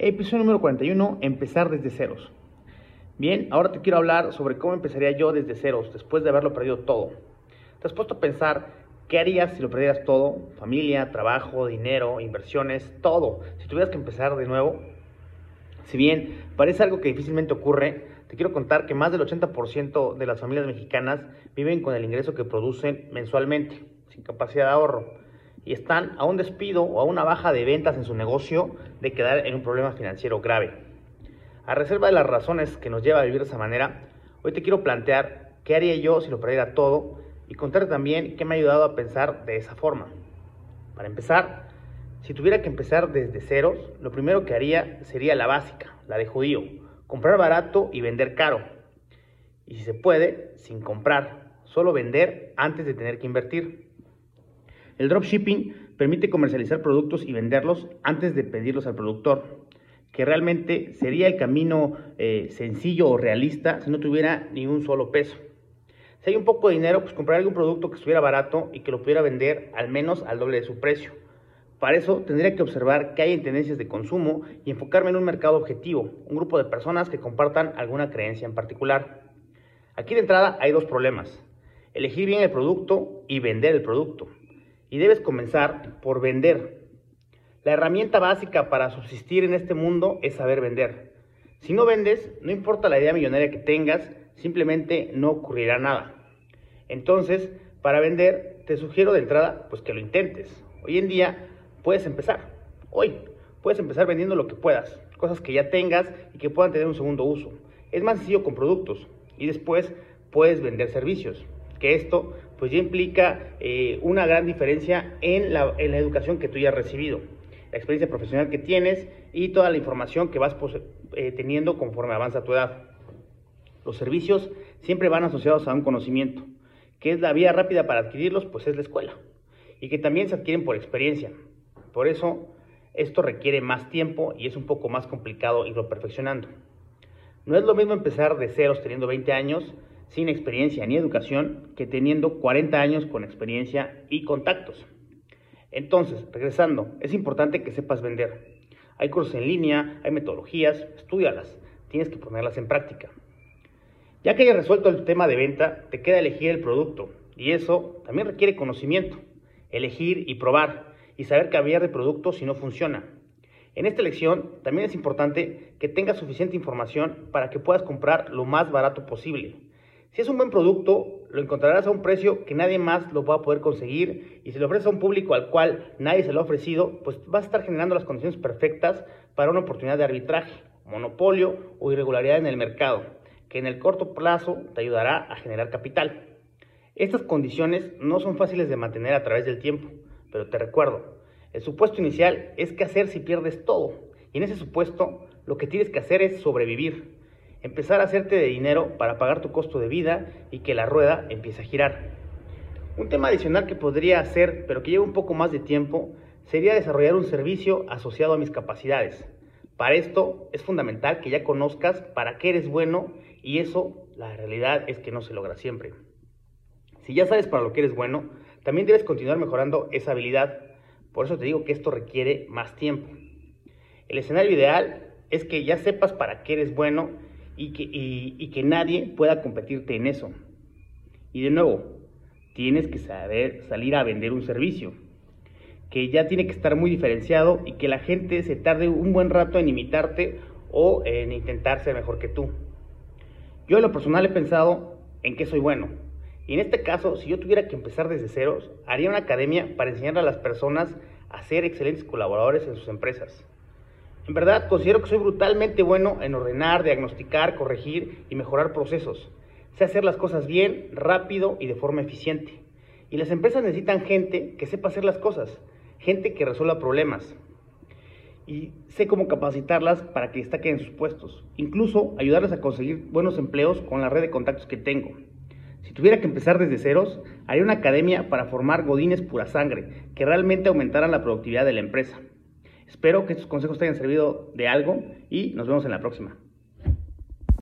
Episodio número 41, empezar desde ceros. Bien, ahora te quiero hablar sobre cómo empezaría yo desde ceros, después de haberlo perdido todo. ¿Te has puesto a pensar qué harías si lo perdieras todo? Familia, trabajo, dinero, inversiones, todo. Si tuvieras que empezar de nuevo. Si bien parece algo que difícilmente ocurre, te quiero contar que más del 80% de las familias mexicanas viven con el ingreso que producen mensualmente, sin capacidad de ahorro y están a un despido o a una baja de ventas en su negocio de quedar en un problema financiero grave. A reserva de las razones que nos lleva a vivir de esa manera, hoy te quiero plantear qué haría yo si lo perdiera todo y contarte también qué me ha ayudado a pensar de esa forma. Para empezar, si tuviera que empezar desde ceros, lo primero que haría sería la básica, la de judío, comprar barato y vender caro. Y si se puede, sin comprar, solo vender antes de tener que invertir. El dropshipping permite comercializar productos y venderlos antes de pedirlos al productor, que realmente sería el camino eh, sencillo o realista si no tuviera ni un solo peso. Si hay un poco de dinero, pues comprar algún producto que estuviera barato y que lo pudiera vender al menos al doble de su precio. Para eso tendría que observar qué hay en tendencias de consumo y enfocarme en un mercado objetivo, un grupo de personas que compartan alguna creencia en particular. Aquí de entrada hay dos problemas. Elegir bien el producto y vender el producto y debes comenzar por vender. La herramienta básica para subsistir en este mundo es saber vender. Si no vendes, no importa la idea millonaria que tengas, simplemente no ocurrirá nada. Entonces, para vender, te sugiero de entrada pues que lo intentes. Hoy en día puedes empezar. Hoy puedes empezar vendiendo lo que puedas, cosas que ya tengas y que puedan tener un segundo uso. Es más sencillo con productos y después puedes vender servicios que esto pues ya implica eh, una gran diferencia en la, en la, educación que tú ya has recibido, la experiencia profesional que tienes y toda la información que vas eh, teniendo conforme avanza tu edad. Los servicios siempre van asociados a un conocimiento, que es la vía rápida para adquirirlos, pues es la escuela, y que también se adquieren por experiencia. Por eso, esto requiere más tiempo y es un poco más complicado irlo perfeccionando. No es lo mismo empezar de ceros teniendo 20 años sin experiencia ni educación que teniendo 40 años con experiencia y contactos. Entonces, regresando, es importante que sepas vender. Hay cursos en línea, hay metodologías, estudialas, tienes que ponerlas en práctica. Ya que hayas resuelto el tema de venta, te queda elegir el producto y eso también requiere conocimiento, elegir y probar y saber cambiar de producto si no funciona. En esta elección también es importante que tengas suficiente información para que puedas comprar lo más barato posible si es un buen producto, lo encontrarás a un precio que nadie más lo va a poder conseguir y si lo ofreces a un público al cual nadie se lo ha ofrecido, pues vas a estar generando las condiciones perfectas para una oportunidad de arbitraje, monopolio o irregularidad en el mercado, que en el corto plazo te ayudará a generar capital. Estas condiciones no son fáciles de mantener a través del tiempo, pero te recuerdo, el supuesto inicial es qué hacer si pierdes todo. Y en ese supuesto, lo que tienes que hacer es sobrevivir empezar a hacerte de dinero para pagar tu costo de vida y que la rueda empiece a girar. Un tema adicional que podría hacer, pero que lleva un poco más de tiempo, sería desarrollar un servicio asociado a mis capacidades. Para esto es fundamental que ya conozcas para qué eres bueno y eso la realidad es que no se logra siempre. Si ya sabes para lo que eres bueno, también debes continuar mejorando esa habilidad. Por eso te digo que esto requiere más tiempo. El escenario ideal es que ya sepas para qué eres bueno y que, nadie pueda competirte en eso. Y de nuevo, tienes que saber salir a vender un servicio, que ya tiene que estar muy diferenciado y que la gente se tarde un buen rato en imitarte o en intentar ser mejor que tú. Yo en lo personal he pensado en qué soy bueno. Y en este caso, si yo tuviera que empezar desde ceros, haría una academia para enseñar a las personas a ser excelentes colaboradores en sus empresas. En verdad, considero que soy brutalmente bueno en ordenar, diagnosticar, corregir y mejorar procesos. Sé hacer las cosas bien, rápido y de forma eficiente. Y las empresas necesitan gente que sepa hacer las cosas, gente que resuelva problemas. Y sé cómo capacitarlas para que destaquen en sus puestos. Incluso ayudarles a conseguir buenos empleos con la red de contactos que tengo. Si tuviera que empezar desde ceros, haría una academia para formar godines pura sangre, que realmente aumentaran la productividad de la empresa. Espero que estos consejos te hayan servido de algo y nos vemos en la próxima.